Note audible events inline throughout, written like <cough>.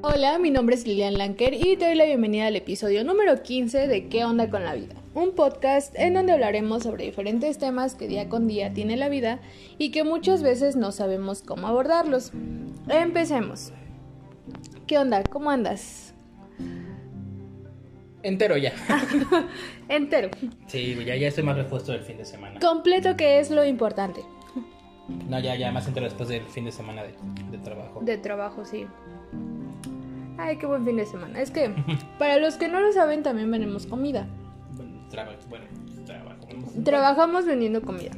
Hola, mi nombre es Lilian Lanker y te doy la bienvenida al episodio número 15 de ¿Qué onda con la vida? Un podcast en donde hablaremos sobre diferentes temas que día con día tiene la vida y que muchas veces no sabemos cómo abordarlos. Empecemos. ¿Qué onda? ¿Cómo andas? Entero ya. <laughs> Entero. Sí, ya, ya estoy más repuesto del fin de semana. Completo que es lo importante. No, ya, ya más entero después del fin de semana de, de trabajo. De trabajo, sí. Ay, qué buen fin de semana. Es que, para los que no lo saben, también vendemos comida. Bueno, traba- bueno. Trabajamos vendiendo comida.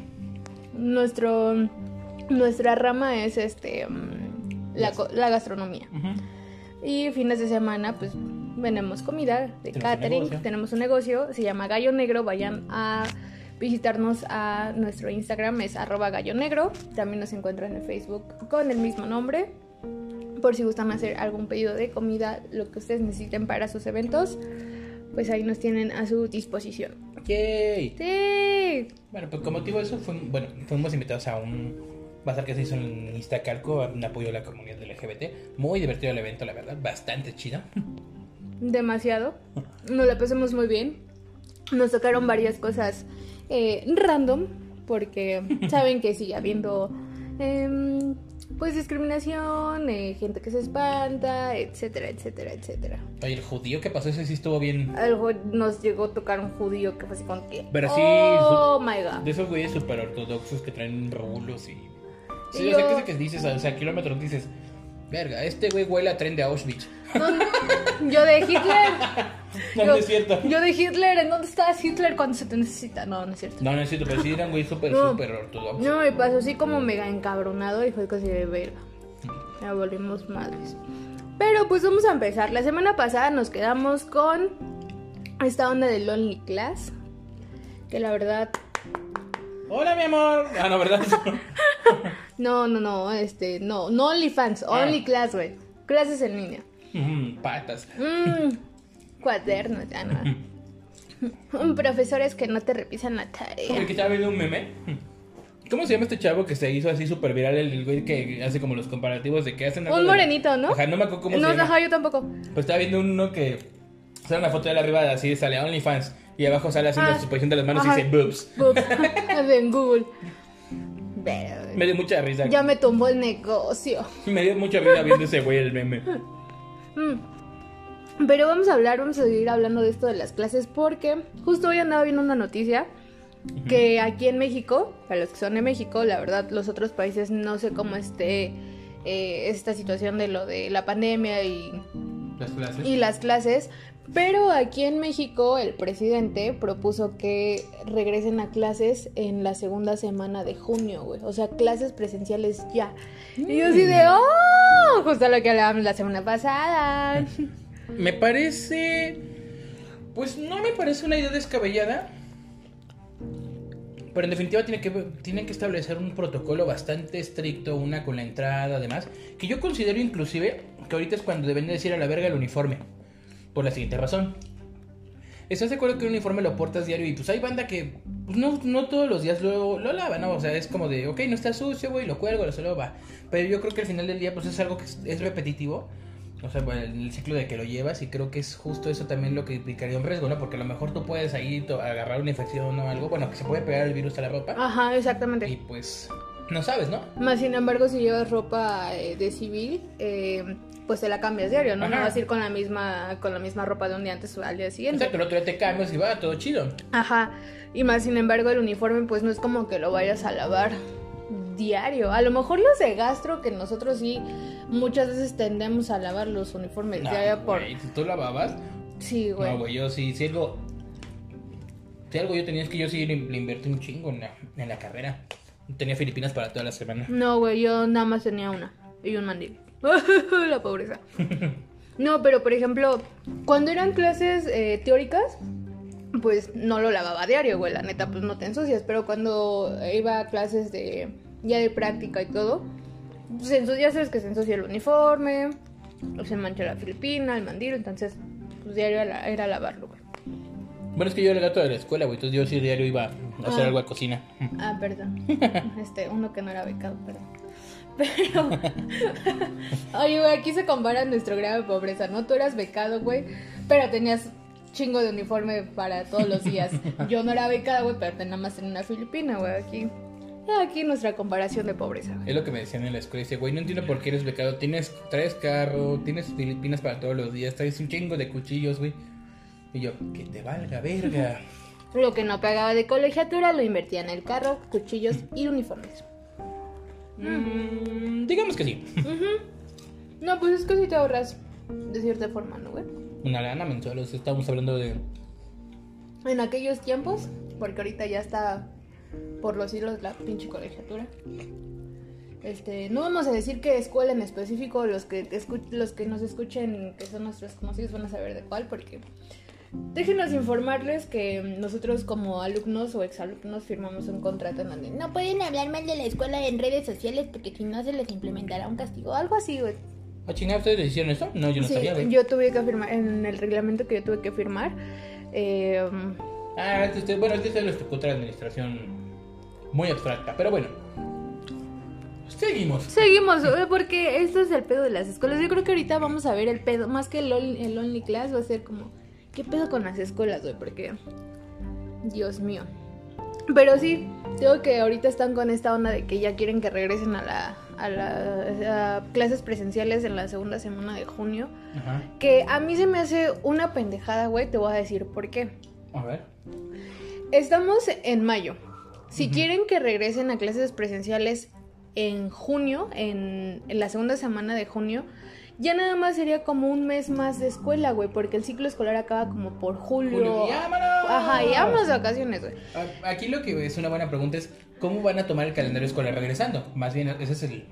Nuestro, nuestra rama es este mm, la, gastronomía. Y fines de semana, pues vendemos comida de Tenemos catering. Tenemos un negocio, se llama Gallo Negro. Vayan a visitarnos a nuestro Instagram, es arroba gallo negro. También nos encuentran en Facebook con el mismo nombre. Por si gustan hacer algún pedido de comida, lo que ustedes necesiten para sus eventos, pues ahí nos tienen a su disposición. Yay. ¡Sí! Bueno, pues con motivo de eso, fue, bueno, fuimos invitados a un bazar que se hizo en Iztacalco, en apoyo a la comunidad LGBT. Muy divertido el evento, la verdad, bastante chido. demasiado. Nos la pasamos muy bien. Nos tocaron varias cosas eh, random, porque saben que sigue habiendo em, pues discriminación, eh, gente que se espanta, etcétera, etcétera, etcétera. Oye, el judío que pasó, ese sí estuvo bien. Algo nos llegó a tocar un judío que fue así con que. Pero sí, Oh su- my god. De esos güeyes super ortodoxos que traen rulos y. Sí, yo sé que dices, o sea, kilómetros dices, verga, este güey huele a tren de Auschwitz. Yo de Hitler. <laughs> No, yo, no es cierto. Yo de Hitler, ¿en dónde estás Hitler cuando se te necesita? No, no es cierto. No, no es cierto, pero sí eran güey súper, No. súper ortodoxos. No, me pasó así como mega encabronado y fue casi de verga. Ya volvimos madres. Pero pues vamos a empezar. La semana pasada nos quedamos con esta onda de Lonely Class. Que la verdad. Hola, mi amor. Ah, no, ¿verdad? <laughs> No, no, no, este, no, no OnlyFans, Ah. Only Class, güey. Clases en línea. Ujú, Patas. Mmm, cuadernos, ya no. <laughs> Profesores que no te repisan la El tarea. que estaba viendo un meme. ¿Cómo se llama este chavo que se hizo así súper viral? El, el güey que hace como los comparativos de que hacen algo Un de- morenito, ¿no? Ajá, no me acuerdo cómo no, se llama. ajá, yo tampoco. Pues estaba viendo uno que sale una foto de él arriba así sale OnlyFans y abajo sale haciendo Ah, la suposición de las manos ajá. y dice boobs. Boobs. <laughs> <laughs> en Google. Pero, Me dio mucha risa. ya me tumbó el negocio. <laughs> Me dio mucha risa viendo ese güey el meme. Mm. Pero vamos a hablar, vamos a seguir hablando de esto de las clases porque justo hoy andaba viendo una noticia que aquí en México, para los que son de México, la verdad los otros países no sé cómo esté eh, esta situación de lo de la pandemia y, Las clases. y las clases, pero aquí en México el presidente propuso que regresen a clases en la segunda semana de junio, güey. O sea, clases presenciales ya. Y yo así de, ¡oh! Justo lo que hablábamos la semana pasada. <laughs> Me parece. Pues no me parece una idea descabellada. Pero en definitiva tiene que, tienen que establecer un protocolo bastante estricto, una con la entrada, además. Que yo considero inclusive que ahorita es cuando deben de decir a la verga el uniforme. Por la siguiente razón. ¿Estás de acuerdo que un uniforme lo portas diario? Y pues hay banda que pues no, no todos los días lo, lo lava, ¿no? O sea, es como de, ok, no está sucio, güey, lo cuelgo, lo suelo, va. Pero yo creo que al final del día pues es algo que es, es repetitivo. O sea, bueno, el ciclo de que lo llevas y creo que es justo eso también lo que implicaría un riesgo, ¿no? Porque a lo mejor tú puedes ahí agarrar una infección o algo, bueno, que se puede pegar el virus a la ropa Ajá, y exactamente. pues no sabes, ¿no? Más sin embargo, si llevas ropa eh, de civil, eh, pues te la cambias diario, ¿no? No vas a ir con la misma con la misma ropa de un día antes o al día siguiente. Exacto, el otro día te cambias y va, todo chido. Ajá. Y más sin embargo, el uniforme pues no es como que lo vayas a lavar diario. A lo mejor los de gastro que nosotros sí muchas veces tendemos a lavar los uniformes No, diario por si tú lavabas, Sí, güey. no, güey, yo sí, si algo, si algo yo tenía es que yo sí le, le invertí un chingo en la, en la carrera. Tenía Filipinas para toda la semana. No, güey, yo nada más tenía una y un mandil. <laughs> la pobreza. <laughs> No, pero por ejemplo, cuando eran clases eh, teóricas, pues no lo lavaba a diario, güey, la neta, pues no te ensucias. Pero cuando iba a clases de ya de práctica y todo, ensucia, ya sabes que se ensucia el uniforme, o se mancha la filipina, el mandil, entonces, pues diario era, era lavarlo, güey. Bueno, es que yo era el gato de la escuela, güey. Entonces yo sí diario iba, hacer Ah. algo a cocina. Ah, perdón. <laughs> Este, uno que no era becado, perdón. Pero. <laughs> Oye, güey, aquí se compara nuestro grado de pobreza, ¿no? Tú eras becado, güey, pero tenías chingo de uniforme para todos los días. Yo no era becada, güey, pero nada más en una filipina, güey, aquí. Aquí nuestra comparación de pobreza, güey. Es lo que me decían en la escuela. Dice, güey, no entiendo por qué eres becado. Tienes, traes carro, tienes Filipinas para todos los días, traes un chingo de cuchillos, güey. Y yo, que te valga, verga. Lo que no pagaba de colegiatura lo invertía en el carro, cuchillos y uniformes. Mm, digamos que sí. No, pues es que si te ahorras de cierta forma, ¿no, güey? Una lana mensual, o sea, estamos hablando de. En aquellos tiempos, porque ahorita ya está por los hilos la pinche colegiatura. Este, no vamos a decir qué escuela en específico, los que te los que nos escuchen, que son nuestros conocidos, van a saber de cuál, porque déjenos informarles que nosotros como alumnos o exalumnos firmamos un contrato en donde no pueden hablar mal de la escuela en redes sociales porque si no se les implementará un castigo, algo así, güey. ¿A chingar ustedes hicieron eso? No, yo no Sí, sabía, güey. yo tuve que firmar, en el reglamento que yo tuve que firmar, eh, Ah, este, este- bueno, este es nuestra otra administración muy abstracta, pero bueno. Seguimos. Seguimos, eh, porque esto es el pedo de las escuelas. Yo creo que ahorita vamos a ver el pedo, más que el Only Class, va a ser como, ¿qué pedo con las escuelas, güey? Porque, Dios mío. Pero sí, digo que ahorita están con esta onda de que ya quieren que regresen a la a la- a clases presenciales en la segunda semana de junio. Ajá. Que a mí se me hace una pendejada, güey, te voy a decir por qué. A ver. Estamos en mayo. Si quieren que regresen a clases presenciales en junio, en, en la segunda semana de junio, ya nada más sería como un mes más de escuela, güey, porque el ciclo escolar acaba como por julio. Julio, y. Ajá, y vámonos de vacaciones, güey. Aquí lo que es una buena pregunta es cómo van a tomar el calendario escolar regresando. Más bien ese es el,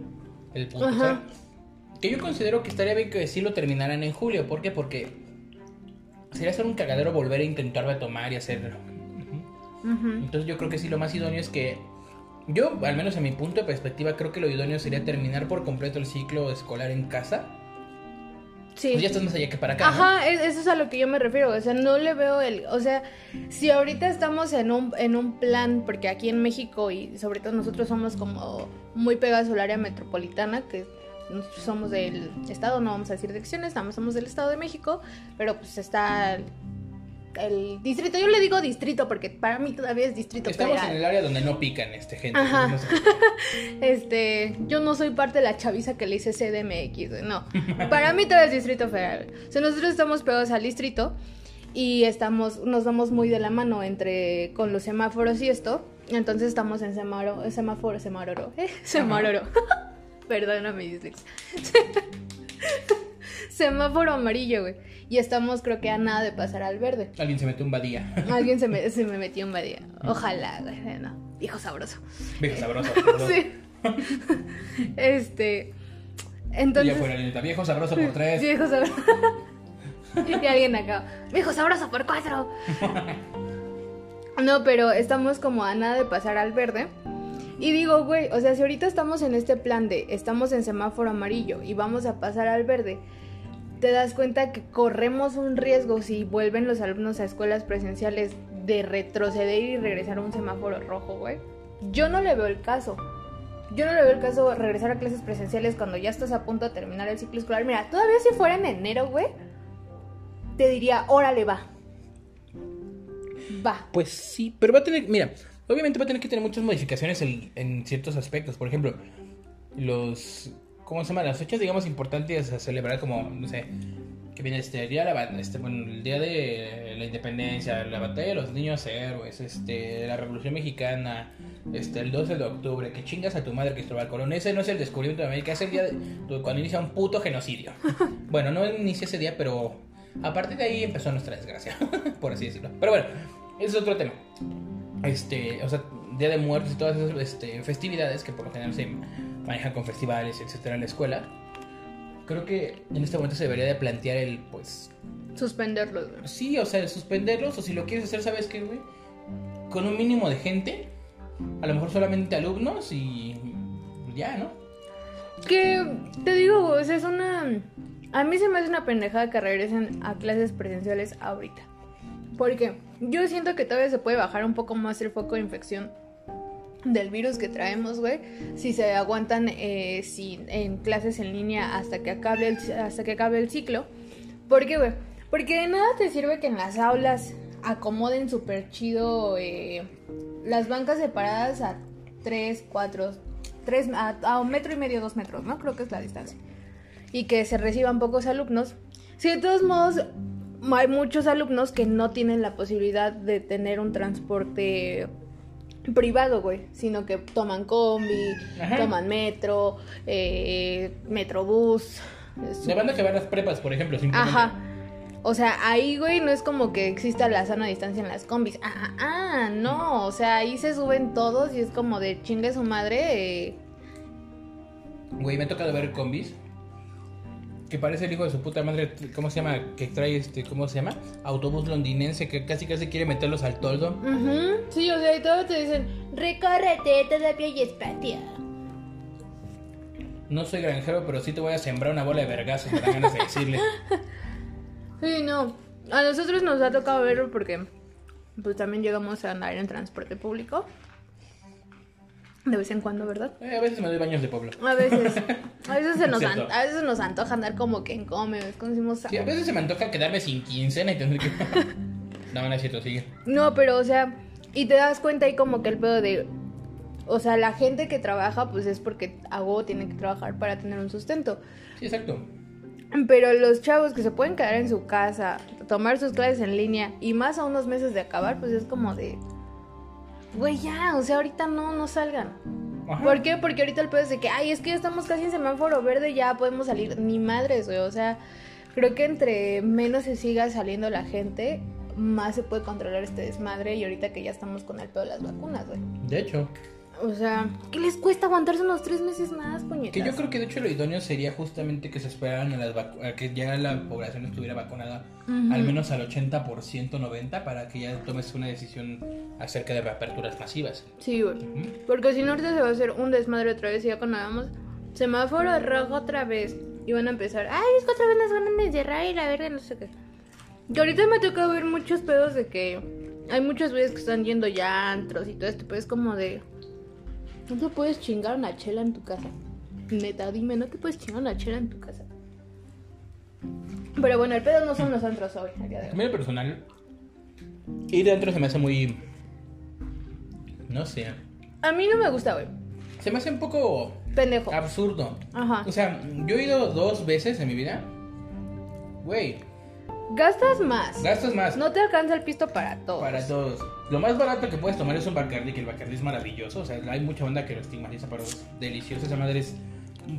el punto. Ajá. o sea, que yo considero que estaría bien que sí lo terminaran en julio. ¿Por qué? Porque sería hacer un cagadero volver a intentar retomar y hacerlo. Entonces yo creo que sí lo más idóneo es que yo, al menos en mi punto de perspectiva, creo que lo idóneo sería terminar por completo el ciclo escolar en casa. Sí. Pues ya estás más allá que para acá. Ajá, eso es a lo que yo me refiero, o sea, no le veo el, o sea, si ahorita estamos en un, en un plan, porque aquí en México y sobre todo nosotros somos como muy pegados al área metropolitana, que nosotros somos del estado, no vamos a decir direcciones, nada más somos del estado de México, pero pues está el, distrito, yo le digo distrito porque para mí todavía es distrito Estamos federal. en el área donde no pican este gente. Ajá. No sé. <laughs> Este, yo no soy parte de la chaviza que le dice CDMX, no. Para mí todo es Distrito Federal. O sea, nosotros estamos pegados al distrito y estamos, nos vamos muy de la mano entre con los semáforos y esto. Entonces estamos en semáforo, semáforo, semáforo, eh, semáforo. <laughs> Perdóname, dislexia. <laughs> <laughs> semáforo amarillo, güey. Y estamos, creo que a nada de pasar al verde. Alguien se metió un badía. <laughs> Alguien se me, <laughs> se me metió en badía. Ojalá, güey. No, hijo sabroso. Viejo sabroso. perdón. Sí. este. Entonces. Ya fuera neta. Viejo sabroso por tres. Viejo sabroso. y alguien acá. Viejo sabroso por cuatro. no, pero estamos como a nada de pasar al verde. Y digo, güey, o sea, si ahorita estamos en este plan de estamos en semáforo amarillo y vamos a pasar al verde, te das cuenta que corremos un riesgo si vuelven los alumnos a escuelas presenciales de retroceder y regresar a un semáforo rojo, güey. Yo no le veo el caso. Yo no le veo el caso regresar a clases presenciales cuando ya estás a punto de terminar el ciclo escolar. Mira, todavía si fuera en enero, güey, te diría, órale, va. Va. Pues sí, pero va a tener, mira, obviamente va a tener que tener muchas modificaciones en, en ciertos aspectos. Por ejemplo, los, ¿cómo se llama? Las fechas, digamos, importantes a celebrar como, no sé, que viene este el día de la, este, bueno, el día de la independencia, la batalla de los niños héroes, este, la revolución mexicana, este, el 12 de octubre, que chingas a tu madre Cristóbal Colón. Ese no es el descubrimiento de América, es el día de, cuando inicia un puto genocidio. <laughs> bueno, no inicia ese día, pero a partir de ahí empezó nuestra desgracia, <laughs> por así decirlo. Pero bueno, ese es otro tema. Este, o sea, Día de Muertos y todas esas este, festividades que por lo general se manejan con festivales, etcétera, en la escuela. Creo que en este momento se debería de plantear el, pues, Suspenderlos, güey. sí, o sea, el suspenderlos, o si lo quieres hacer, ¿sabes qué, güey? Con un mínimo de gente, a lo mejor solamente alumnos y ya, ¿no? Que te digo, güey, o sea, es una. A mí se me hace una pendejada que regresen a clases presenciales ahorita. Porque yo siento que todavía se puede bajar un poco más el foco de infección del virus que traemos, güey, si se aguantan eh, en clases en línea hasta que acabe el, hasta que acabe el ciclo. ¿Por qué, güey? Porque de nada te sirve que en las aulas acomoden súper chido eh, las bancas separadas a 3, 4, 3, a, a un metro y medio, dos metros, ¿no? Creo que es la distancia. Y que se reciban pocos alumnos. Si de todos modos hay muchos alumnos que no tienen la posibilidad de tener un transporte privado, güey, sino que toman combi, Ajá. toman metro, eh, metrobús. La banda que va a las prepas, por ejemplo, simplemente. Ajá. O sea, ahí, güey, no es como que exista la sana distancia en las combis. Ah, ah, ah, no. O sea, ahí se suben todos y es como de chingue su madre. eh, Güey, me ha tocado ver combis. Que parece el hijo de su puta madre, ¿cómo se llama? Que trae este, ¿cómo se llama? Autobús londinense que casi casi quiere meterlos al toldo. Sí, o sea, y todos te dicen, recórrete, todavía hay espacio. No soy granjero, pero sí te voy a sembrar una bola de vergazo, me dan ganas de decirle. <laughs> Sí, no. A nosotros nos ha tocado verlo porque pues también llegamos a andar en transporte público. De vez en cuando, ¿verdad? Eh, a veces me doy baños de pueblo. A veces. A veces se <laughs> nos, Cierto. an- a veces nos antoja andar como que en come, es como decimos, Sí, a veces se me antoja quedarme sin quincena y tener que... <laughs> no, no es cierto, sigue. No, pero o sea, y te das cuenta ahí como que el pedo de. O sea, la gente que trabaja, pues es porque a huevo tiene que trabajar para tener un sustento. Sí, exacto. Pero los chavos que se pueden quedar en su casa, tomar sus clases en línea y más a unos meses de acabar, pues es como de. Güey, ya, o sea, ahorita no, no salgan. Ajá. ¿Por qué? Porque ahorita el pedo es de que, ay, es que ya estamos casi en semáforo verde, ya podemos salir. Ni madres, güey. O sea, creo que entre menos se siga saliendo la gente, más se puede controlar este desmadre. Y ahorita que ya estamos con el pedo de las vacunas, güey. De hecho, O sea, ¿qué les cuesta aguantarse unos tres meses más, puñetas? que yo creo que de hecho lo idóneo sería justamente que se esperaran a, las a que ya la población estuviera vacunada al menos al 80%, 90% para que ya tomes una decisión acerca de reaperturas masivas. Sí, güey. Porque si no, ahorita se va a hacer un desmadre otra vez. Y ya cuando hagamos semáforo rojo otra vez. Y van a empezar, ay, es que otra vez nos van a encerrar y la verga, no sé qué. Que ahorita me toca ver muchos pedos de que hay muchos güeyes que están yendo ya antros y todo esto. Pero es como de, no te puedes chingar una chela en tu casa. Neta, dime, no te puedes chingar una chela en tu casa. Pero bueno, el pedo no son los antros hoy, a día de A hoy. mí en lo personal, ir dentro se me hace muy... No sé. A mí no me gusta, güey. Se me hace un poco Pendejo. absurdo. Ajá. O sea, yo he ido dos veces en mi vida. Güey, Gastas más. gastas más No te alcanza el pisto para todo. para todos. Lo más barato que puedes tomar es un Bacardi, que el Bacardi es maravilloso. O sea, hay mucha banda que lo estigmatiza, pero es delicioso. Esa madre es-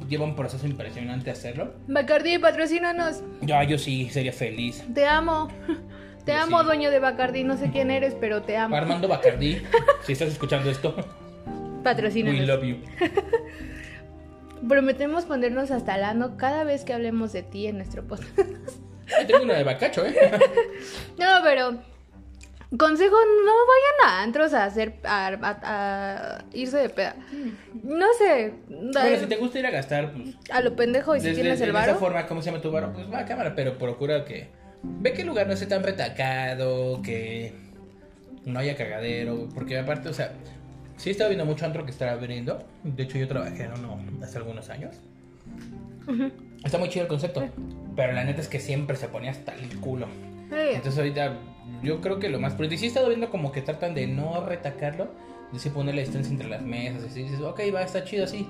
lleva un proceso impresionante hacerlo. Bacardi, patrocínanos. Yo, yo sí, sería feliz. Te amo. <laughs> Te Yo amo, sí. dueño de Bacardi. No sé quién eres, pero te amo. Armando Bacardi, <laughs> si estás escuchando esto, we Patrocínanos. love you. <laughs> Prometemos ponernos hasta el ano cada vez que hablemos de ti en nuestro podcast. Tengo una de bacacho, ¿eh? <laughs> no, pero. Consejo, no vayan a antros a hacer. a, a- a irse de peda. No sé. da- Bueno, si te gusta ir a gastar, pues A lo pendejo y si Desde- tienes el de esa varo. forma, ¿cómo se llama tu bar? Pues va a cámara, pero procura que. Ve que el lugar no esté tan retacado, que no haya cagadero, porque aparte, o sea, sí he estado viendo mucho antro que está abriendo. De hecho, yo trabajé en uno hace algunos años. Está muy chido el concepto, pero la neta es que siempre se ponía hasta el culo. Entonces, ahorita yo creo que lo más. Porque sí he estado viendo como que tratan de no retacarlo, de sí poner la distancia entre las mesas, así dices, ok, va, está chido así.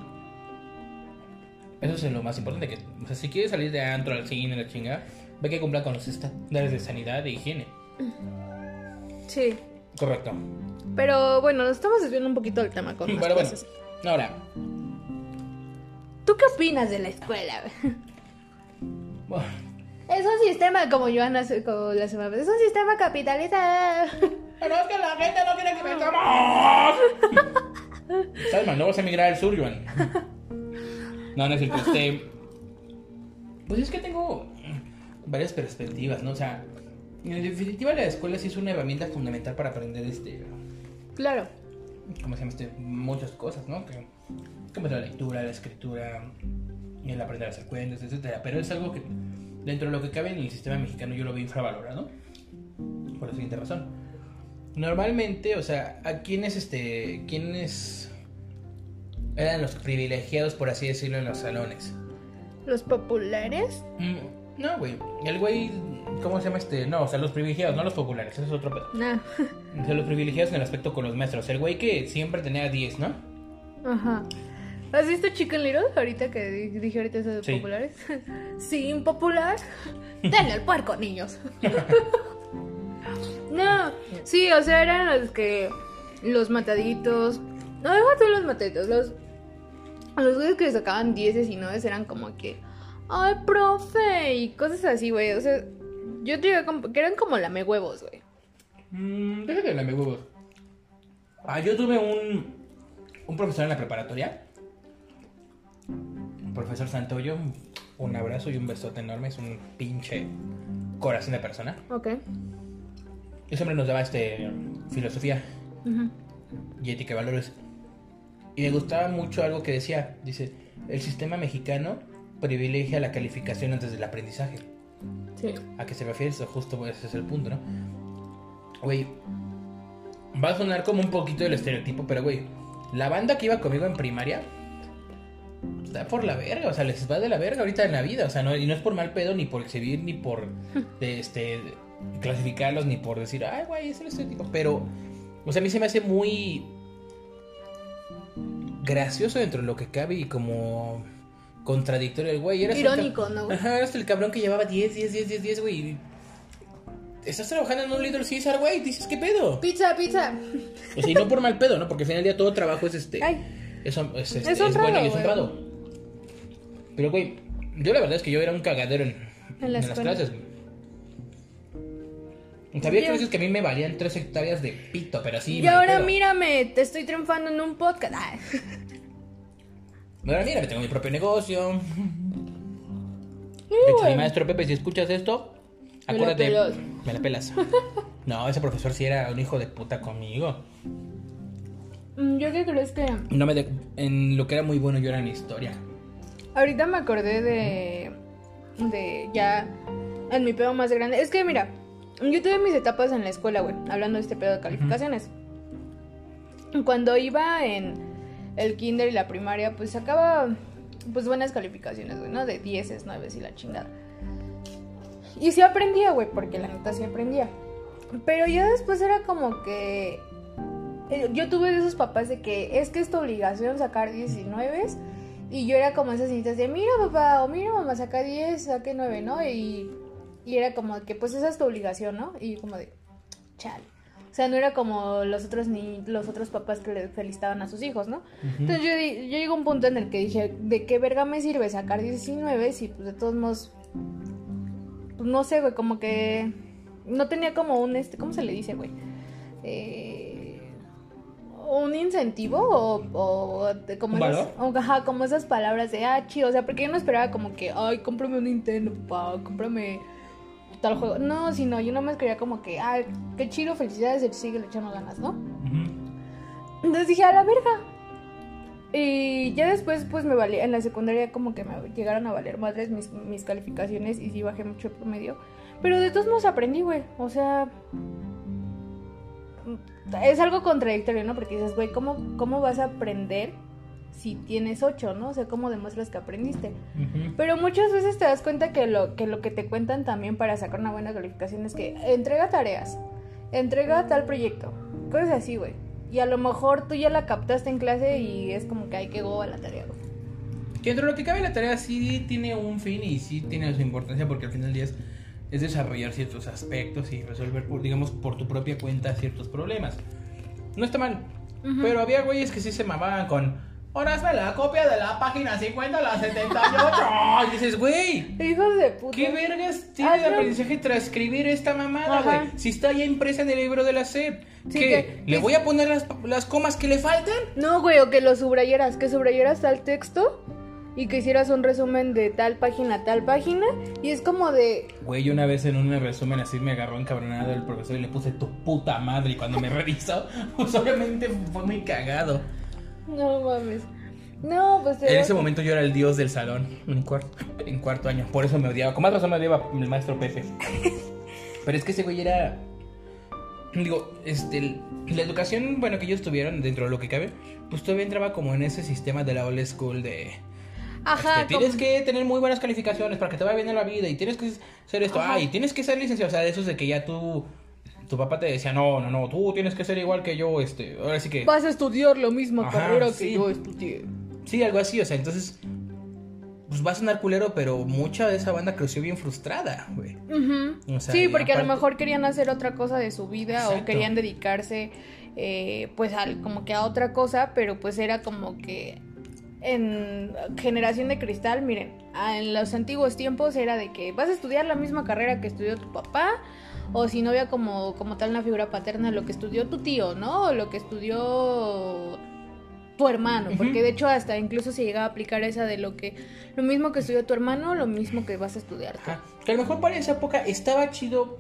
Eso es lo más importante. que O sea, si quieres salir de antro al cine, la chingada, ve que cumpla con los estándares de sanidad e higiene. Sí. Correcto. Pero bueno, nos estamos desviando un poquito del tema con Pero bueno, cosas. ahora, ¿Tú qué opinas de la escuela? <laughs> bueno, <laughs> Es un sistema, como Joana como la semana pasada, es un sistema capitalista. <laughs> pero es que la gente no quiere que metamos. <laughs> ¿Sabes, man? No vas a emigrar al sur, Joan. No, no es cierto. Este. Pues es que tengo varias perspectivas, ¿no? O sea, en definitiva, la escuela sí es una herramienta fundamental para aprender este. Claro. ¿Cómo se llama? Este, muchas cosas, ¿no? Que, como la lectura, la escritura, el aprender a hacer cuentas, etcétera. Pero es algo que, dentro de lo que cabe en el sistema mexicano, yo lo veo infravalorado. Por la siguiente razón. Normalmente, o sea, ¿a quiénes, este, quiénes eran los privilegiados, por así decirlo, en los salones? ¿Los populares? Mm, no, güey. El güey, ¿cómo se llama este? No, o sea, los privilegiados, no los populares, ese es otro pedo. Nah. <laughs> O sea, los privilegiados en el aspecto con los maestros. El güey que siempre tenía 10, ¿no? Ajá. ¿Has visto Chicken Little? Ahorita que di- dije ahorita eso de Sí. populares. <laughs> Sí, impopular. Denle el puerco, niños. <laughs> no, sí, o sea, eran los que. Los mataditos. No, déjate los mataditos. Los. Los güeyes que sacaban 10 y 9 eran como que. Ay, profe. Y cosas así, güey. O sea, yo diría como- que eran como lame huevos, güey. Mm, déjate de lame huevos. Ah, yo tuve un, un profesor en la preparatoria. Profesor Santoyo. Un abrazo y un besote enorme. Es un pinche corazón de persona. Ok. Ese hombre nos daba este filosofía Ujú. y ética y valores. Y me gustaba mucho algo que decía. Dice, el sistema mexicano privilegia la calificación antes del aprendizaje. Sí. ¿A qué se refiere eso? Justo ese es el punto, ¿no? Güey, va a sonar como un poquito del estereotipo, pero güey, la banda que iba conmigo en primaria está por la verga, o sea, les va de la verga ahorita en la vida, o sea, no, y no es por mal pedo, ni por exhibir, ni por <laughs> de, este clasificarlos, ni por decir, ay, güey, es el estereotipo, pero, o sea, a mí se me hace muy gracioso dentro de lo que cabe y como contradictorio el güey. Eras Irónico, ¿no, güey? Ajá, eras el cabrón que llevaba 10, 10, 10, 10, 10, güey. Estás trabajando en un Little Caesar, güey. Dices, ¿qué pedo? Pizza, pizza. O sea, y no por mal pedo, ¿no? Porque al final del día todo trabajo es este. Ay. Es, es, es- Es es honrado, bueno y es güey. honrado. Pero, güey, yo la verdad es que yo era un cagadero en, En la las clases. Sabía que a veces que a mí me valían 3 hectáreas de pito, pero así. Y ahora pedo. mírame, te estoy triunfando en un podcast. Ah. Ahora mira, tengo mi propio negocio. Sí, De hecho, güey. mi maestro Pepe, si escuchas esto, acuérdate. Me la pelas. <laughs> No, ese profesor sí era un hijo de puta conmigo. Mm, ¿Yo qué crees que...? No me de- en lo que era muy bueno yo era en historia. Ahorita me acordé de... De ya... En mi pedo más grande. Es que mira, yo tuve mis etapas en la escuela, güey. Hablando de este pedo de calificaciones. Cuando iba en el kinder y la primaria, pues sacaba... Pues buenas calificaciones, güey, ¿no? De 10, 9 y la chingada. Y sí aprendía, güey, porque la neta sí aprendía. Pero ya después era como que... eh, Yo tuve de esos papás de que es que es tu obligación sacar 19 y yo era como esas niñitas de mira papá o mira mamá saca 10, saque 9, ¿no? Y, y era como que pues esa es tu obligación, ¿no? Y como de chale. O sea, no era como los otros ni los otros papás que le felicitaban a sus hijos, ¿no? Entonces yo, yo llego a un punto en el que dije, ¿de qué verga me sirve sacar 19 si pues de todos modos pues no sé, güey, como que no tenía como un este, ¿cómo se le dice, güey? Eh, un incentivo o, o de- como ¿Un esas, valor? o- ajá, como esas palabras de ah, chido, o sea, porque yo no esperaba como que, ay, cómprame un Nintendo, papá, cómprame tal juego. No, sino yo nomás quería como que, ah, qué chido, felicidades, sigue echando ganas, ¿no? Entonces dije, a la verga. Y ya después, pues me valía, en la secundaria como que me llegaron a valer madres mis, mis calificaciones y sí bajé mucho el promedio. Pero de todos modos aprendí, güey. O sea, es algo contradictorio, ¿no? Porque dices, güey, ¿cómo, ¿cómo vas a aprender si tienes ocho, ¿no? O sea, ¿cómo demuestras que aprendiste? Pero muchas veces te das cuenta que lo, que lo que te cuentan también para sacar una buena calificación es que entrega tareas, entrega tal proyecto, cosas así, güey. Y a lo mejor tú ya la captaste en clase y es como que hay que go a la tarea, güey. Que dentro de lo que cabe la tarea sí tiene un fin y sí tiene su importancia porque al final del día es, es desarrollar ciertos aspectos y resolver, por, digamos, por tu propia cuenta ciertos problemas. No está mal, pero había güeyes que sí se mamaban con... Ahora hazme la copia de la página 50 a la 78. y dices, güey, Hijos de puta. ¿qué vergas tiene de aprendizaje transcribir esta mamada, Ajá. güey? Si está ya impresa en el libro de la SEP. Sí, ¿Qué? que- ¿Le que- voy a poner las, las comas que le faltan? No, güey, o que lo subrayeras, que subrayeras tal texto y que hicieras un resumen de tal página a tal página y es como de... Güey, una vez en un resumen así me agarró encabronado el profesor y le puse tu puta madre. Y cuando me revisó, <laughs> pues obviamente fue muy cagado. No mames. No, pues... En ese momento yo era el dios del salón en cuarto, en cuarto año. Por eso me odiaba. Con más razón me odiaba el maestro Pepe. <laughs> Pero es que ese güey era. digo, este, la educación, bueno, que ellos tuvieron dentro de lo que cabe, pues todavía entraba como en ese sistema de la old school de... Ajá, este, tienes que tener muy buenas calificaciones para que te vaya bien en la vida y tienes que ser esto, Ajá. ah, y tienes que ser licenciado, o sea, de esos de que ya tú, tu papá te decía, no, no, no, tú tienes que ser igual que yo, este, ahora sí que... Vas a estudiar la misma Ajá, carrera que yo estudié. Sí, algo así, o sea, entonces, pues va a sonar culero, pero mucha de esa banda creció bien frustrada, güey. Ujú. O sea, sí, porque a lo mejor querían hacer otra cosa de su vida Exacto. o querían dedicarse eh, pues al, como que a otra cosa, pero pues era como que en generación de cristal, miren, a- en los antiguos tiempos era de que vas a estudiar la misma carrera que estudió tu papá o si no había como, como tal una figura paterna lo que estudió tu tío, ¿no? O lo que estudió tu hermano, porque de hecho hasta incluso se llegaba a aplicar esa de lo que lo mismo que estudió tu hermano, lo mismo que vas a estudiar tú. Ajá. Que a lo mejor para esa época estaba chido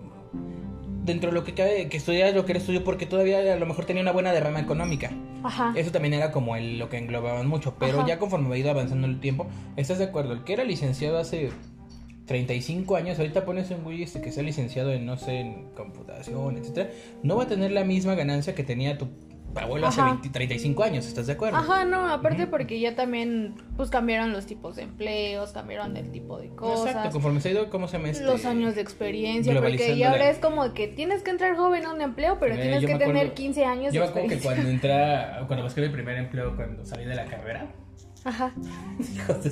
dentro de lo que cabe que estudiaras lo que era estudio porque todavía a lo mejor tenía una buena derrama económica. Ajá. Eso también era como el, lo que englobaban mucho, pero Ajá. ya conforme ha ido avanzando el tiempo, ¿estás de acuerdo? El que era licenciado hace 35 años, ahorita pones un güey este que sea licenciado en, no sé, en computación, etcétera, no va a tener la misma ganancia que tenía tu abuelo hace Ajá. 20 35 años, ¿estás de acuerdo? Ajá, no, aparte Ujú. porque ya también pues cambiaron los tipos de empleos, cambiaron el tipo de cosas. Exacto, conforme se ha ido, ¿cómo se este? Los años de experiencia, porque globalizando y ahora la- es como que tienes que entrar joven a un empleo, pero Eh, tienes yo que me tener acuerdo- 15 años Yo de me acuerdo que experiencia. cuando entra, <laughs> cuando busqué mi primer empleo, cuando salí de la carrera, Ajá. <laughs> hijos de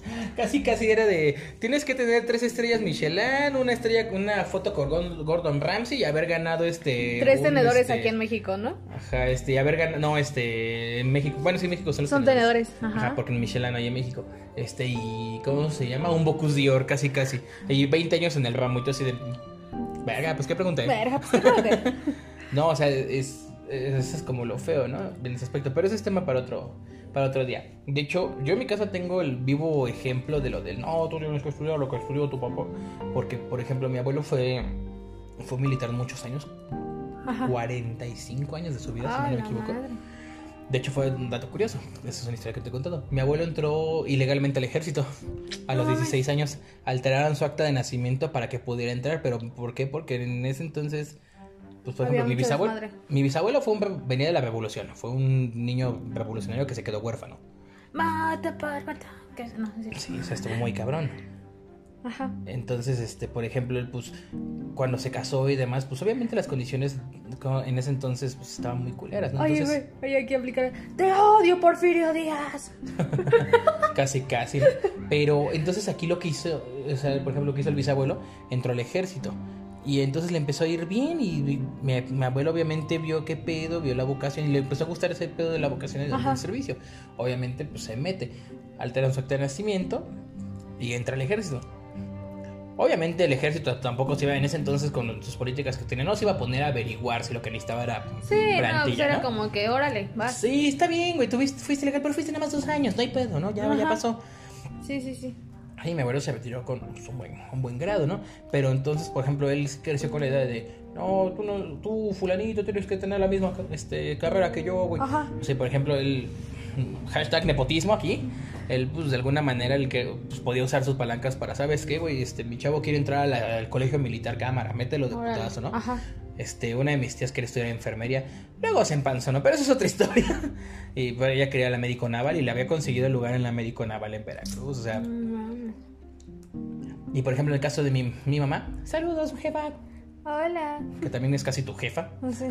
<laughs> casi casi era de, tienes que tener tres estrellas Michelin, una estrella, una foto con Gordon, Ramsay y haber ganado este... Tres un, tenedores este, aquí en México, ¿no? Ajá, este, y haber ganado, no, este, en México, bueno, sí, en México son los Son tenedores, ajá. porque en Michelin hay en México, este, y, ¿cómo se llama? Un Bocus Dior, casi casi, y 20 años en el ramo, y tú así de, verga, pues qué pregunté. Verga, pues, ¿qué pregunté? <laughs> No, o sea, es, es, es como lo feo, ¿no? En ese aspecto. Pero ese es tema para otro, para otro día. De hecho, yo en mi casa tengo el vivo ejemplo de lo del no, tú tienes que estudiar lo que estudió tu papá. Porque, por ejemplo, mi abuelo fue, fue militar muchos años, Ajá. 45 años de su vida, si no me equivoco. madre. De hecho, fue un dato curioso. Esa es una historia que te he contado. Mi abuelo entró ilegalmente al ejército a los Ay. 16 años. Alteraron su acta de nacimiento para que pudiera entrar. ¿Pero por qué? Porque en ese entonces, pues por ejemplo, mi bisabuelo, mi bisabuelo fue un, venía de la revolución. Fue un niño revolucionario que se quedó huérfano. Mata por mata. ¿Qué es? No. Sí, o sea, estuvo muy cabrón. Ajá. Entonces, este, por ejemplo, él, pues, cuando se casó y demás, pues obviamente las condiciones co- en ese entonces pues, estaban muy culeras, ¿no? Entonces, güey, oye, hay que aplicar. ¡Te odio, Porfirio Díaz! <laughs> Casi, casi. Pero entonces aquí lo que hizo, o sea, por ejemplo, lo que hizo el bisabuelo, entró al ejército. Y entonces le empezó a ir bien y mi, mi abuelo obviamente vio qué pedo, vio la vocación y le empezó a gustar ese pedo de la vocación del, servicio. Obviamente pues se mete, alteran su acta de nacimiento y entra al ejército. Obviamente el ejército tampoco se iba en ese entonces con sus políticas que tenía, no se iba a poner a averiguar si lo que necesitaba era Sí, no, pues era ¿no? como que, órale, vas. Sí, Sí, está bien, güey, tú fuiste, legal, pero fuiste nada más dos años, no hay pedo, ¿no? Ya, pasó. sí, sí. Ay, mi abuelo se retiró con pues, un, buen, un buen grado, ¿no? Pero entonces, por ejemplo, él creció con la idea de, no, tú, no, tú fulanito, tienes que tener la misma este, carrera que yo, güey. O sea, por ejemplo, él, hashtag nepotismo aquí, él, pues, de alguna manera, el que pues, podía usar sus palancas para, ¿sabes qué, güey? Este, mi chavo quiere entrar la- al colegio militar cámara, mételo de Órale. putazo, ¿no? Ajá. Este, una de mis tías quería estudiar enfermería, luego se empanzonó, pero eso es otra <laughs> historia. Y pero ella quería la médico naval y le había conseguido el lugar en la médico naval en Veracruz, o sea... Mm, mames. Y por ejemplo, en el caso de mi, mi mamá, saludos, jefa, Hola. que también es casi tu jefa. Sé.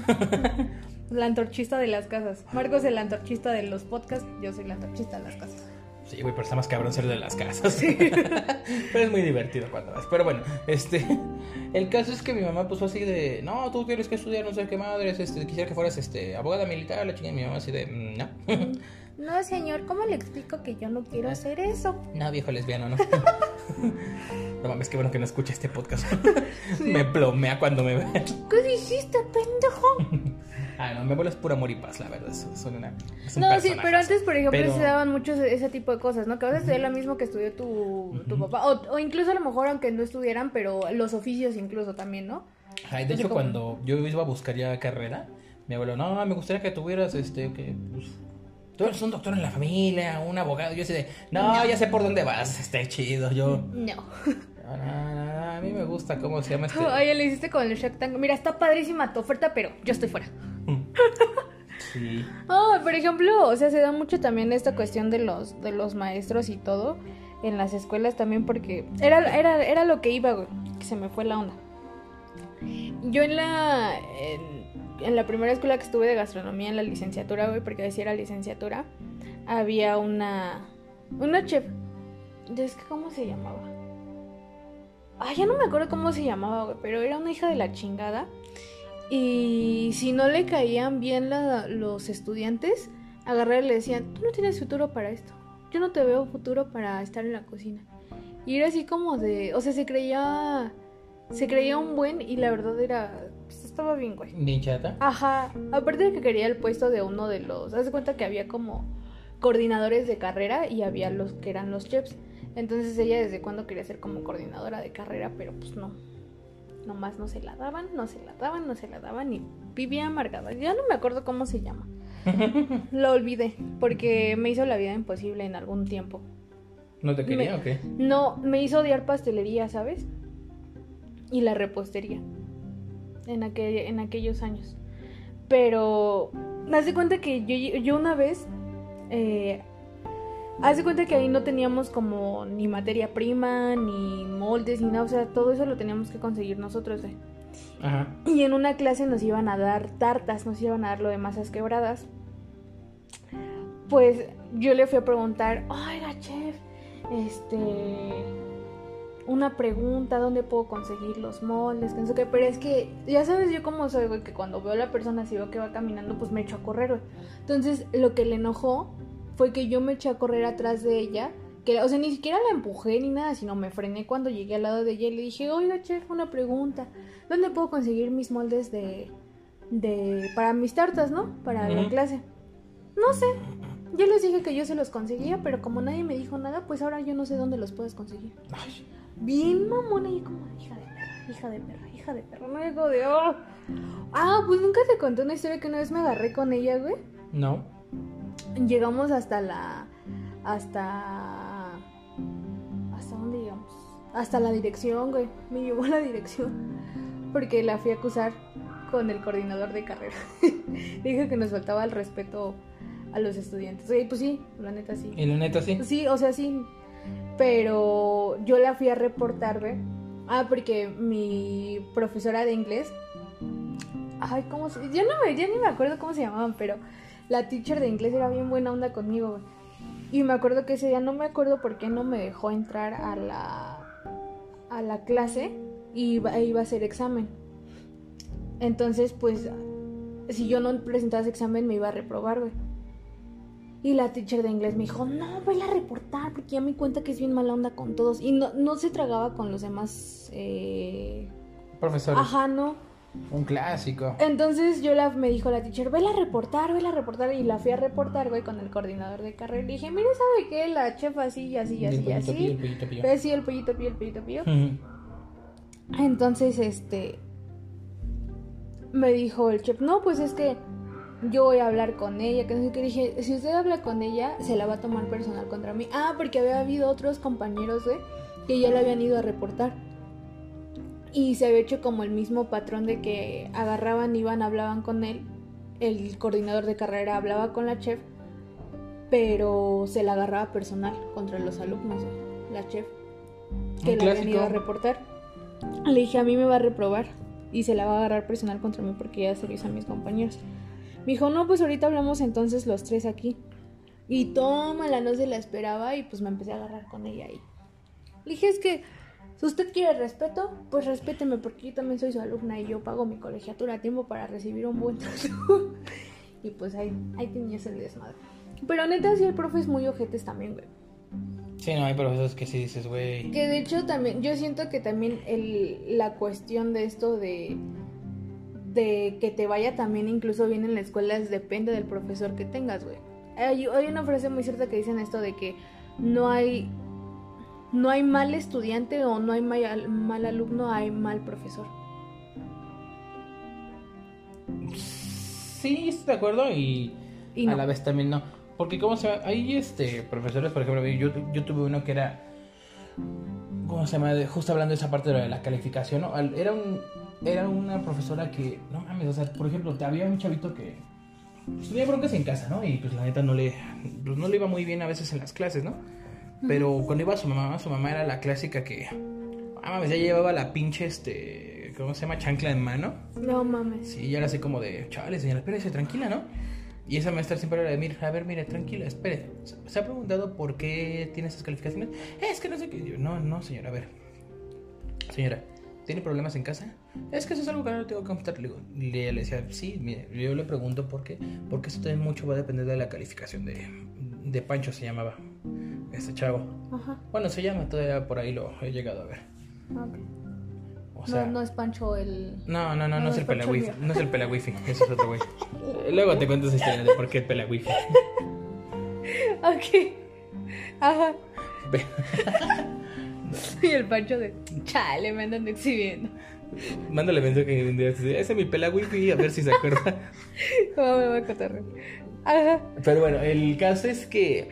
<laughs> La antorchista de las casas. Marcos es el antorchista de los podcasts, yo soy la antorchista de las casas. Sí, güey, pero está más cabrón ser de las casas. <laughs> pero es muy divertido cuando vas. Pero bueno, este. El caso es que mi mamá puso así de. No, tú tienes que estudiar, no sé qué madres. Este, quisiera que fueras este, abogada militar, la chingada. Y mi mamá así de. "Mm, No. <laughs> No, señor, ¿cómo le explico que yo no quiero hacer eso? no, viejo lesbiano, no. <laughs> no mames, qué bueno que no escucha este podcast. <laughs> me plomea cuando me ve. ¿Qué dijiste, pendejo? Ah, no, mi abuelo es puro amor y paz, la verdad. Son una. No, sí, pero antes, por ejemplo, Pero- se daban muchos ese tipo de cosas, ¿no? Que vas a estudiar lo mismo que estudió tu, tu papá. O, o incluso a lo mejor, aunque no estudiaran, pero los oficios incluso también, ¿no? Ay, de hecho, cuando yo iba a buscar ya carrera, mi abuelo, no, me gustaría que tuvieras, este, que, pues, eres un doctor en la familia, un abogado. Yo así de, no, ya sé por dónde vas, está chido. Yo, <laughs> No. No, no, no, a mí me gusta cómo se llama este. <laughs> Ay, le hiciste con el Shark Tank. Mira, está padrísima tu oferta, pero yo estoy fuera. <laughs> Sí. Ah, por ejemplo, o sea, se da mucho también esta cuestión de los, de los maestros y todo en las escuelas también porque era, era, era lo que iba, güey, que se me fue la onda. Yo en la, en, en la primera escuela que estuve de gastronomía, en la licenciatura, güey, porque decía era licenciatura, había una, una chef. Es que, ¿cómo se llamaba? Ay, ya no me acuerdo cómo se llamaba, güey, pero era una hija de la chingada. Y si no le caían bien los estudiantes, agarrar y le decían, tú no tienes futuro para esto. Yo no te veo futuro para estar en la cocina. Y era así como de, o sea, se creía, se creía un buen y la verdad era, estaba bien, güey. Bien chata. Ajá, aparte de que quería el puesto de uno de los, haz de cuenta que había como coordinadores de carrera y había los que eran los chefs. Entonces ella desde cuando quería ser como coordinadora de carrera, pero pues no. Nomás no se la daban, no se la daban, no se la daban y vivía amargada. Ya no me acuerdo cómo se llama. <laughs> Lo olvidé porque me hizo la vida imposible en algún tiempo. ¿No te quería Me- o qué? No, me hizo odiar pastelería, ¿sabes? Y la repostería. En, aquel, en aquellos años. Pero, me hace cuenta que yo, yo una vez. Eh, haz de cuenta que ahí no teníamos como ni materia prima, ni moldes, ni nada. O sea, todo eso lo teníamos que conseguir nosotros. eh. Ajá. Y en una clase nos iban a dar tartas, nos iban a dar lo de masas quebradas. Pues yo le fui a preguntar, oiga, chef, este, una pregunta, ¿dónde puedo conseguir los moldes? Que no sé qué, pero es que, ya sabes yo cómo soy, güey, que cuando veo a la persona así veo que va caminando, pues me echo a correr, güey. Entonces, lo que le enojó fue que yo me eché a correr atrás de ella, que, o sea, ni siquiera la empujé ni nada, sino me frené cuando llegué al lado de ella y le dije, oiga, chef, una pregunta, ¿dónde puedo conseguir mis moldes de, de, para mis tartas, ¿no? Para la clase. No sé. Yo les dije que yo se los conseguía, pero como nadie me dijo nada, pues ahora yo no sé dónde los puedes conseguir. Ay, Bien mamona y como hija de perra, hija de perra, hija de perra. No digo de oh. Ah, pues nunca te conté una historia que una vez me agarré con ella, güey. no. Llegamos hasta la. hasta. ¿Hasta dónde llegamos? Hasta la dirección, güey. Me llevó a la dirección. Porque la fui a acusar con el coordinador de carrera. <laughs> Dijo que nos faltaba el respeto a los estudiantes. Oye, pues sí, la neta sí. Y la neta sí. Sí, o sea, sí. Pero yo la fui a reportar, ¿ve? Ah, porque mi profesora de inglés. Ay, ¿cómo se.? Yo, no me, ya ni me acuerdo cómo se llamaban, pero la teacher de inglés era bien buena onda conmigo, güey. Y me acuerdo que ese día no me acuerdo por qué no me dejó entrar a la. a la clase y iba, iba a hacer examen. Entonces, pues. Si yo no presentaba ese examen, me iba a reprobar, güey. Y la teacher de inglés me dijo, no, voy a reportar porque ya me cuenta que es bien mala onda con todos. Y no, no se tragaba con los demás. Eh... Profesor. Ajá, no. Un clásico. Entonces yo la, me dijo la teacher, vela a reportar, vela a reportar. Y la fui a reportar, güey, con el coordinador de carrera. Y dije, mire, ¿sabe qué? La chefa así, y así, y así, y El pollito pío, el así. pollito pío. Sí, el pollito pío, el pollito pío. Entonces, este. Me dijo el chef, no, pues es que yo voy a hablar con ella. Que no sé qué dije, si usted habla con ella, se la va a tomar personal contra mí. Ah, porque había habido otros compañeros, güey, que ya le habían ido a reportar. Y se había hecho como el mismo patrón de que agarraban, iban, hablaban con él. El coordinador de carrera hablaba con la chef, pero se la agarraba personal contra los alumnos, la chef, que le habían ido a reportar. Le dije, a mí me va a reprobar y se la va a agarrar personal contra mí porque ya se lo hizo a mis compañeros. Me dijo, no, pues ahorita hablamos entonces los tres aquí. Y tómala, no se la esperaba y pues me empecé a agarrar con ella ahí. Le dije, es que si usted quiere respeto, pues respéteme porque yo también soy su alumna y yo pago mi colegiatura a tiempo para recibir un buen trato. <laughs> y pues ahí, ahí tenías el desmadre. Pero neta, sí, el profe es muy ojetes también, güey. Sí, no, hay profesores que sí dices, güey. Que de hecho también, yo siento que también el, la cuestión de esto de, de que te vaya también incluso bien en la escuela es depende del profesor que tengas, güey. Hay, hay una frase muy cierta que dicen esto de que no hay no hay mal estudiante o no hay mal, mal alumno, hay mal profesor. Sí, estoy de acuerdo y, Y a la vez también no. Porque, ¿cómo se llama? Hay este, profesores, por ejemplo, yo, yo tuve uno que era ¿Cómo se llama? Justo hablando de esa parte de la calificación, ¿no? Era un. Era una profesora que. No mames, o sea, por ejemplo, había un chavito que. pues, tenía broncas en casa, ¿no? Y pues la neta no le. Pues no le iba muy bien a veces en las clases, ¿no? Pero cuando iba su mamá, su mamá era la clásica que. Ah, mames, ya llevaba la pinche, este. ¿Cómo se llama? Chancla en mano. No mames. Sí, ya era así como de, chavales, señora, espérese, tranquila, ¿no? Y esa maestra siempre era de, mira, a ver, mire, tranquila, espere. ¿Se ha preguntado por qué tiene esas calificaciones? Es que no sé qué. Yo, no, no, señora, a ver. Señora, ¿tiene problemas en casa? Es que eso es algo que no tengo que contestar. Le, digo, ella le decía, sí, mire, yo le pregunto por qué. Porque eso también mucho va a depender de la calificación de, de Pancho, se llamaba este chavo. Ajá. Bueno, se llama, todavía por ahí lo he llegado a ver. ok. O sea, no, no es Pancho el. no, no, no, no, No, es el es Pancho pela wifi, Villa. no es el pela wifi, ese es otro güey. <laughs> Luego te cuento esa historia de por qué el pela wifi. <laughs> Ok. Ajá. <laughs> <laughs> Y el Pancho de. Chale, me andan exhibiendo. Mándale mensaje que un día ese es mi pela wifi, a ver si se acuerda. <laughs> ¿Cómo me voy a? Ajá. Pero bueno, el caso es que.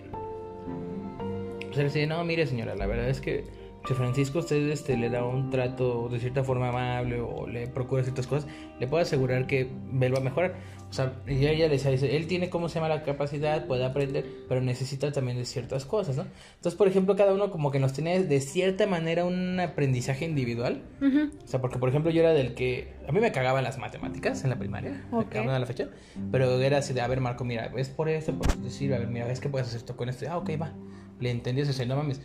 Pues él dice, no, mire señora, la verdad es que si Francisco usted este, le da un trato de cierta forma amable o le procura ciertas cosas, le puedo asegurar que él va a mejorar. O sea, y ella le decía, dice, él tiene, ¿cómo se llama? La capacidad, puede aprender, pero necesita también de ciertas cosas, ¿no? Entonces, por ejemplo, cada uno como que nos tiene de cierta manera un aprendizaje individual. O sea, porque por ejemplo yo era del que... A mí me cagaban las matemáticas en la primaria. Me Ok. cagaban a la fecha. Pero era así de, a ver Marco, mira, es por esto, por decir, a ver, mira, es que puedes hacer esto con esto. Ah, ok, va. Le entendí eso, no mames.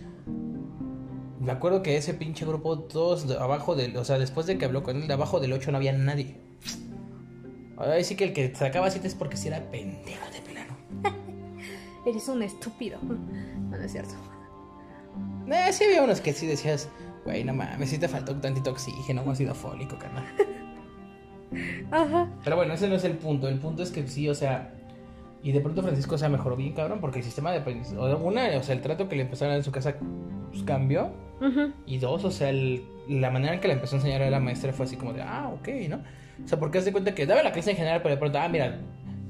Me acuerdo que ese pinche grupo, todos de abajo del... O sea, después de que habló con él, de abajo del 8 no había nadie. Ahí sí que el que sacaba 7 es porque sí era pendejo de plano. <laughs> Eres un estúpido. No, no es cierto. Eh, sí había unos que sí decías, güey, no mames, sí te faltó un tantito oxígeno o ácido fólico, carnal. <laughs> Ajá. Pero bueno, ese no es el punto. El punto es que sí, o sea. Y de pronto Francisco se mejoró bien, cabrón, porque el sistema de aprendizaje. Una, o sea, el trato que le empezaron en su casa pues, cambió. Y dos, o sea, el- la manera en que le empezó a enseñar a la maestra fue así como de, ah, ok, ¿no? O sea, porque haz de cuenta que daba la clase en general, pero de pronto, ah, mira,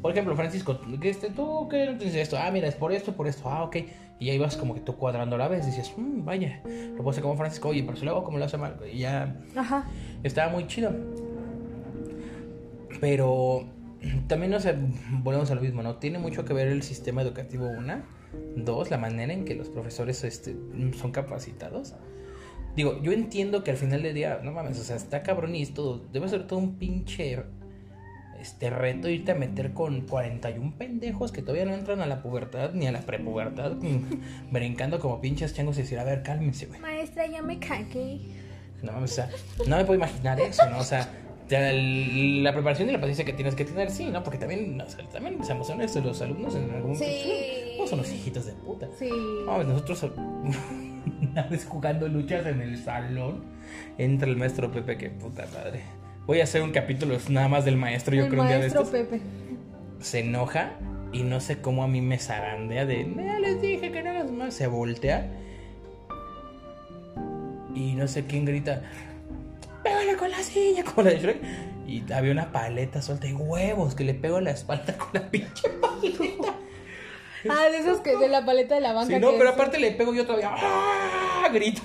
por ejemplo, Francisco, ¿qué este, ¿tú qué no entiendes esto? Ah, mira, es por esto, por esto, ah, ok. Y ya ibas como que tú cuadrando a la vez, dices, "Mm, vaya, lo puedo hacer como Francisco, oye, pero si lo hago como lo hace Marco. Y ya Ajá. estaba muy chido. Pero también, no sé, volvemos a lo mismo, ¿no? Tiene mucho que ver el sistema educativo, una. Dos, la manera en que los profesores este, son capacitados. Digo, yo entiendo que al final del día, no mames, o sea, está cabrón y es todo. Debe ser todo un pinche este reto irte a meter con 41 pendejos que todavía no entran a la pubertad ni a la prepubertad, <laughs> brincando como pinches changos y decir, a ver, cálmense, güey. Maestra, ya me cagué. No mames, o sea, no me puedo imaginar eso, ¿no? O sea, la preparación y la paciencia que tienes que tener, sí, ¿no? Porque también, o sea, también seamos honestos, los alumnos en algún Sí. no son los hijitos de puta. Sí. No mames, nosotros <laughs> una vez jugando luchas en el salón, entra el maestro Pepe, que puta madre. Voy a hacer un capítulo nada más del maestro, yo el creo un día de maestro estos. Pepe. Se enoja y no sé cómo a mí me zarandea de, ya les dije que no hagas más. Se voltea y no sé quién grita, con la silla, como la de Shrek. Y había una paleta suelta y huevos que le pego en la espalda con la pinche paleta. <laughs> Ah, de esos que de la paleta de la banca. Sí, no, que pero es- aparte le pego yo todavía. ¡ah! Grito.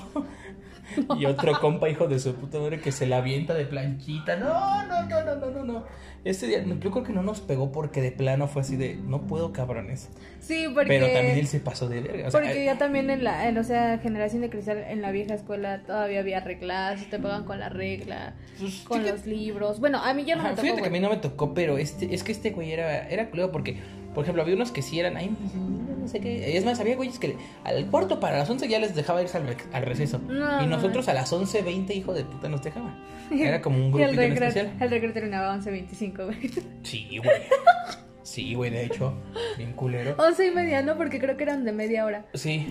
Y otro compa, hijo de su puta madre, que se la avienta de planchita. No, no, no, no, no, no, no. Este día, yo creo que no nos pegó porque de plano fue así de, no puedo, cabrones. Sí, porque. Pero también él se pasó de verga. O sea, Porque ya también en la, en, o sea, generación de cristal, en la vieja escuela todavía había reglas, te pagan con la regla, pues, con los libros. Bueno, a mí ya no Ajá, me tocó, fíjate que a mí güey. no me tocó, pero este, es que este güey era, era culero porque, por ejemplo, había unos que sí eran, ay, no sé qué. Es más, había güeyes que al cuarto para las 11 ya les dejaba irse al, rec- al receso. No, y no, nosotros no. a las 11.20, hijo de puta, nos dejaba. <laughs> Era como un recreo, especial. el recreo terminaba a 11.25, güey. Sí, güey. Sí, güey, de hecho, bien culero. 11 y media, ¿no? Porque creo que eran de media hora. Sí.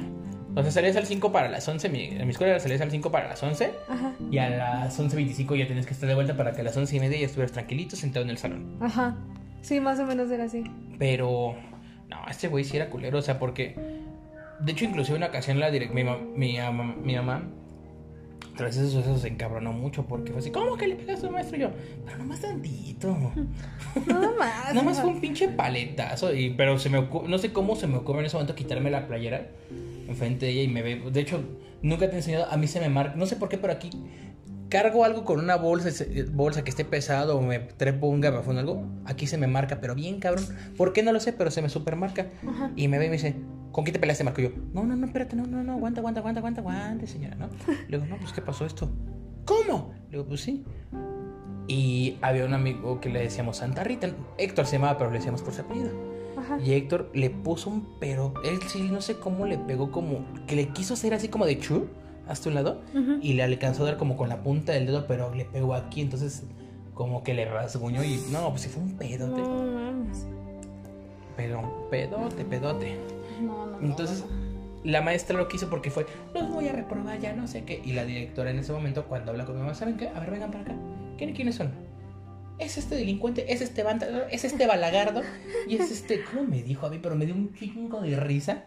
O sea, salías al 5 para las 11. Mi, en mi escuela salías al 5 para las 11. Ajá. Y a las 11.25 ya tenías que estar de vuelta para que a las 11 y media ya estuvieras tranquilito sentado en el salón. Ajá. Sí, más o menos era así. Pero, no, este güey sí era culero, o sea, porque. De hecho, inclusive una ocasión la direct, mi, mi, mi mamá, tras esos sucesos, se encabronó mucho porque fue así: ¿Cómo que le pegaste a tu maestro? Y yo, pero nomás tantito. <laughs> Nada más. Nada más fue un pinche paletazo. Y, pero se me no sé cómo se me ocurre en ese momento quitarme la playera. enfrente de ella y me ve. De hecho, nunca te he enseñado. A mí se me marca. No sé por qué, pero aquí cargo algo con una bolsa, bolsa que esté pesado o me trepo un garrafón o algo. Aquí se me marca, pero bien cabrón. ¿Por qué no lo sé? Pero se me supermarca. Ajá. Y me ve y me dice, ¿con quién te peleaste, Marco? Y yo, no, no, no, espérate, no, no, no, aguanta, aguanta, aguanta, aguanta, aguante, señora, ¿no? Le digo, no, pues, ¿qué pasó esto? ¿Cómo? Le digo, pues sí. Y había un amigo que le decíamos Santa Rita. Héctor se llamaba, pero le decíamos por su apellido. Ajá. Y Héctor le puso un pero. Él sí, no sé cómo le pegó como. Que le quiso hacer así como de chu hasta un lado. Ujú. Y le alcanzó a dar como con la punta del dedo, pero le pegó aquí. Entonces, como que le rasguñó. Y no, pues sí fue un pedote. No mames. Pero, pedote, pedote. No, no, Entonces, no. la maestra lo quiso porque fue, los voy a reprobar, ya no sé qué. Y la directora en ese momento, cuando habla con mi mamá, ¿saben qué? A ver, vengan para acá. ¿Quién- ¿Quiénes son? Es este delincuente, es este banda, es este balagardo, y es este. ¿Cómo me dijo a mí? Pero me dio un chingo de risa.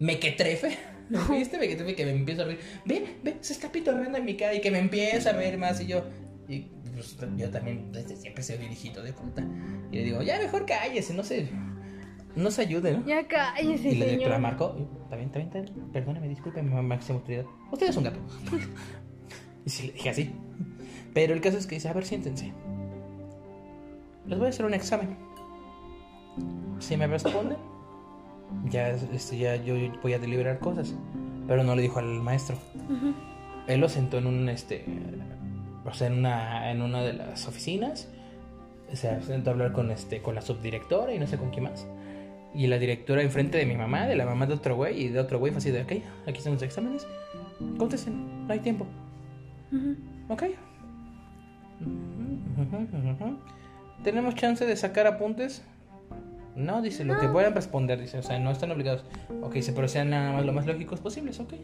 Mequetrefe. <laughs> ¿Viste? Mequetrefe que me empieza a reír. Ve, ve, se está pitorreando en mi cara y que me empieza a reír más. Y yo, y pues, yo también desde siempre soy un hijito de puta. Y le digo, ya mejor cállese, no se, no se ayude, ¿no? Ya cállese, Y la directora señor. marcó, está bien, está bien, está bien, perdóneme, disculpe, máxima autoridad. Usted es un gato. <laughs> y sí, le dije así. Pero el caso es que dice, a ver, siéntense. Les voy a hacer un examen. Si me responden, ya, este, ya yo voy a deliberar cosas. Pero no le dijo al maestro. Él lo sentó en un, este, o sea, en una, en una de las oficinas. O sea, se sentó a hablar con, este, con la subdirectora y no sé con quién más. Y la directora enfrente de mi mamá, de la mamá de otro güey y de otro güey fue así de, ok, aquí están los exámenes. Contesten, no hay tiempo. Ok. Ujú, ujú, ujú. ¿Tenemos chance de sacar apuntes? No, dice, lo que No. puedan responder, dice, o sea, no están obligados. Ok, dice, pero sean nada más lo más lógicos posibles, ok.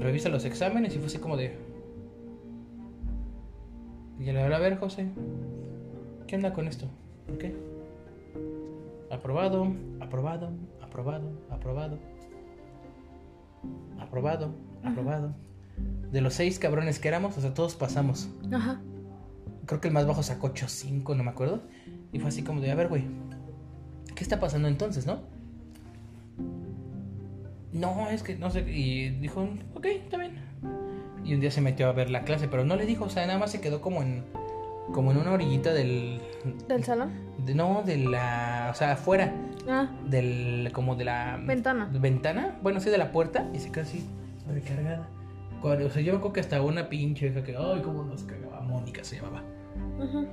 Revisa los exámenes y fue así como de... Y le habla, a ver, José, ¿qué onda con esto? ¿Por qué? Aprobado, aprobado, aprobado, aprobado. Aprobado, aprobado. De los seis cabrones que éramos, o sea, todos pasamos. Ajá. Creo que el más bajo sacó 8-5, no me acuerdo. Y fue así como de, a ver, güey, ¿qué está pasando entonces, no? No, es que no sé. Y dijo, ok, está bien. Y un día se metió a ver la clase, pero no le dijo, o sea, nada más se quedó como en. Como en una orillita del. ¿Del salón? de- no, de la. O sea, afuera. Ah, Del. Como de la. Ventana. Ventana. Bueno, sí, de la puerta. Y se quedó así, recargada. Cuando- O sea, yo me acuerdo que hasta una pinche hija que. Ay, cómo nos cagaba. Mónica se llamaba. Ujú.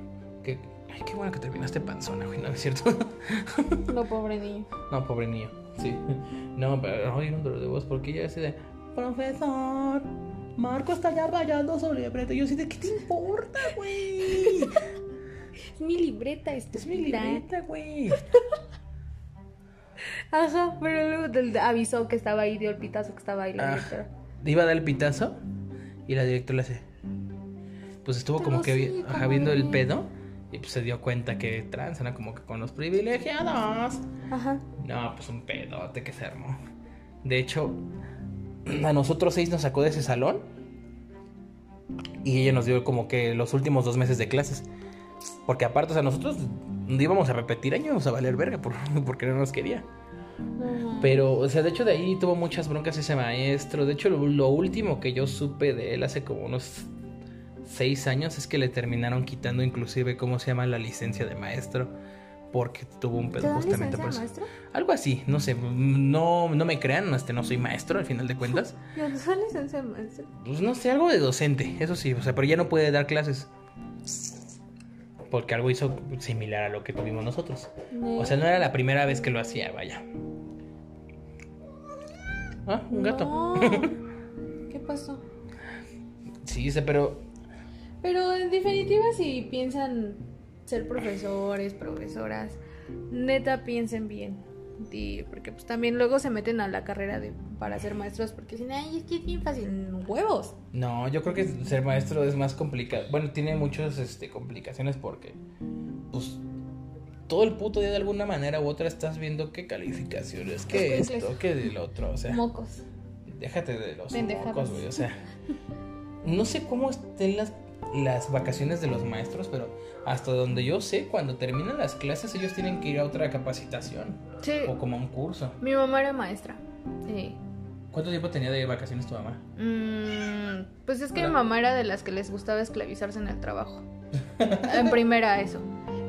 Que, ay, qué bueno que terminaste panzona, güey, ¿no es cierto? Lo pobre niño. no, pobre niño, sí. <laughs> No, pero oye, un dolor de voz porque ella así de, profesor, Marco está ya rayando sobre libreto. Yo así de, ¿qué te importa, güey? Es mi libreta, Es mi estúpida. libreta, güey. Ajá, pero luego avisó que estaba ahí, dio el pitazo que estaba ahí la Ah. directora. Iba a dar el pitazo y la directora le hace, pues estuvo como que sí, ajá, viendo el pedo y pues se dio cuenta que trans era como que con los privilegiados. Ajá. No, pues un pedote que se armó. De hecho, a nosotros seis nos sacó de ese salón. Y ella nos dio como que los últimos dos meses de clases. Porque aparte, o sea, nosotros íbamos a repetir año, íbamos a valer verga por- <laughs> porque no nos quería. Pero, o sea, de hecho de ahí tuvo muchas broncas ese maestro. De hecho, lo, lo último que yo supe de él hace como unos seis años es que le terminaron quitando inclusive, ¿cómo se llama? La licencia de maestro. Porque tuvo un ¿Te pedo justamente por eso. maestro? Algo así, no sé, no, no me crean, este, no soy maestro al final de cuentas. <laughs> ¿Ya no licencia, maestro? Pues no sé, algo de docente, eso sí, o sea, pero ya no puede dar clases. Porque algo hizo similar a lo que tuvimos nosotros. O sea, no era la primera vez que lo hacía, vaya. Ah, un gato. No. <laughs> ¿Qué pasó? Sí, pero Pero en definitiva, si piensan ser profesores, profesoras, neta piensen bien. Y porque pues también luego se meten a la carrera de para ser maestros porque dicen, ay, es que es bien fácil, huevos. no, yo creo que ser maestro es más complicado. Bueno, tiene muchas este, complicaciones porque, pues, todo el puto día de alguna manera u otra estás viendo qué calificaciones, qué esto, qué del otro, o sea. Mocos. Déjate de los Pendejadas. mocos, güey. O sea, no sé cómo estén las las vacaciones de los maestros, pero hasta donde yo sé, cuando terminan las clases ellos tienen que ir a otra capacitación Sí, o como a un curso. mi mamá era maestra. Sí. ¿Cuánto tiempo tenía de vacaciones tu mamá? Mm, pues es que mi mamá era de las que les gustaba esclavizarse en el trabajo. <laughs> En primera eso.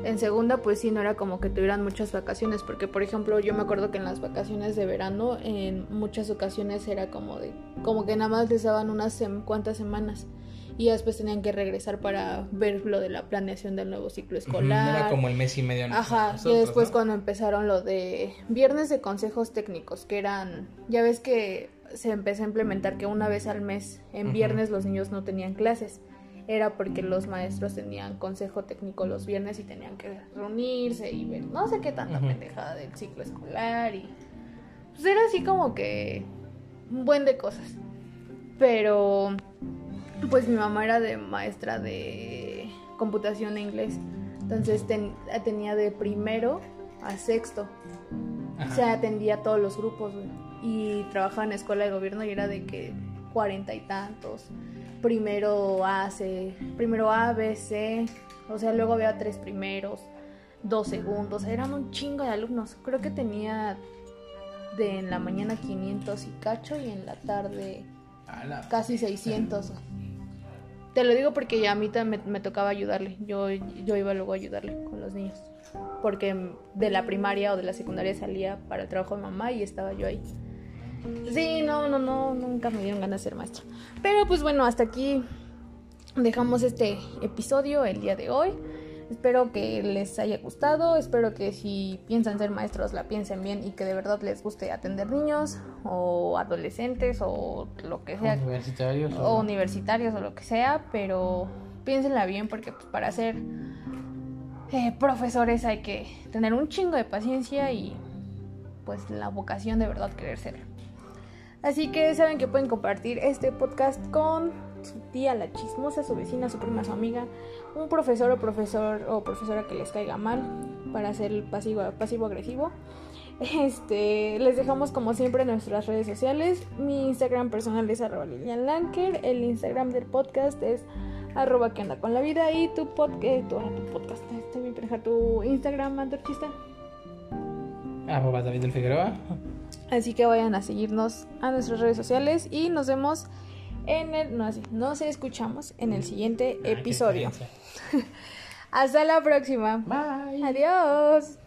En segunda, pues sí, no era como que tuvieran muchas vacaciones, porque por ejemplo yo me acuerdo que en las vacaciones de verano en muchas ocasiones era como de, como que nada más les daban unas sem- cuantas semanas y después tenían que regresar para ver lo de la planeación del nuevo ciclo escolar. Era como el mes y medio. Ajá, y después ¿no? cuando empezaron lo de viernes de consejos técnicos, que eran, ya ves que se empezó a implementar que una vez al mes, en viernes los niños no tenían clases, era porque los maestros tenían consejo técnico los viernes y tenían que reunirse y ver no sé qué tanta pendejada del ciclo escolar y pues era así como que un buen de cosas. Pero pues mi mamá era de maestra de computación e inglés. Entonces ten- tenía de primero a sexto. Ajá. O sea, atendía a todos los grupos, güey. Y trabajaba en escuela de gobierno y era de que cuarenta y tantos. Primero A, C, primero A, B, C. O sea, luego había tres primeros, dos segundos. Eran un chingo de alumnos. Creo que tenía de en la mañana 500 y cacho y en la tarde la- casi 600. Te lo digo porque ya a mí también me, tocaba ayudarle. Yo, yo iba luego a ayudarle con los niños. Porque de la primaria o de la secundaria salía para el trabajo de mamá y estaba yo ahí. Sí, no, no, no, nunca me dieron ganas de ser maestra. Pero pues bueno, hasta aquí dejamos este episodio el día de hoy. Espero que les haya gustado, espero que si piensan ser maestros la piensen bien y que de verdad les guste atender niños o adolescentes o lo que sea Universitarios. o universitarios o lo que sea, pero piénsenla bien porque pues, para ser eh, profesores hay que tener un chingo de paciencia y pues la vocación de verdad querer ser. Así que saben que pueden compartir este podcast con su tía, la chismosa, su vecina, su prima, su amiga, un profesor o profesor o profesora que les caiga mal para hacer el pasivo, pasivo agresivo. <laughs> Este, les dejamos como siempre nuestras redes sociales. Mi Instagram personal es arroba Lilian Lanker. El Instagram del podcast es arroba que anda con la vida. Y tu, pod, eh, tu, ah, tu podcast, estoy bien pendeja, tu Instagram, antorchista. Arroba David del Figueroa. Así que vayan a seguirnos a nuestras redes sociales y nos vemos en el, no así, nos escuchamos en el siguiente Ah, qué episodio. <laughs> Hasta la próxima. Bye. Adiós.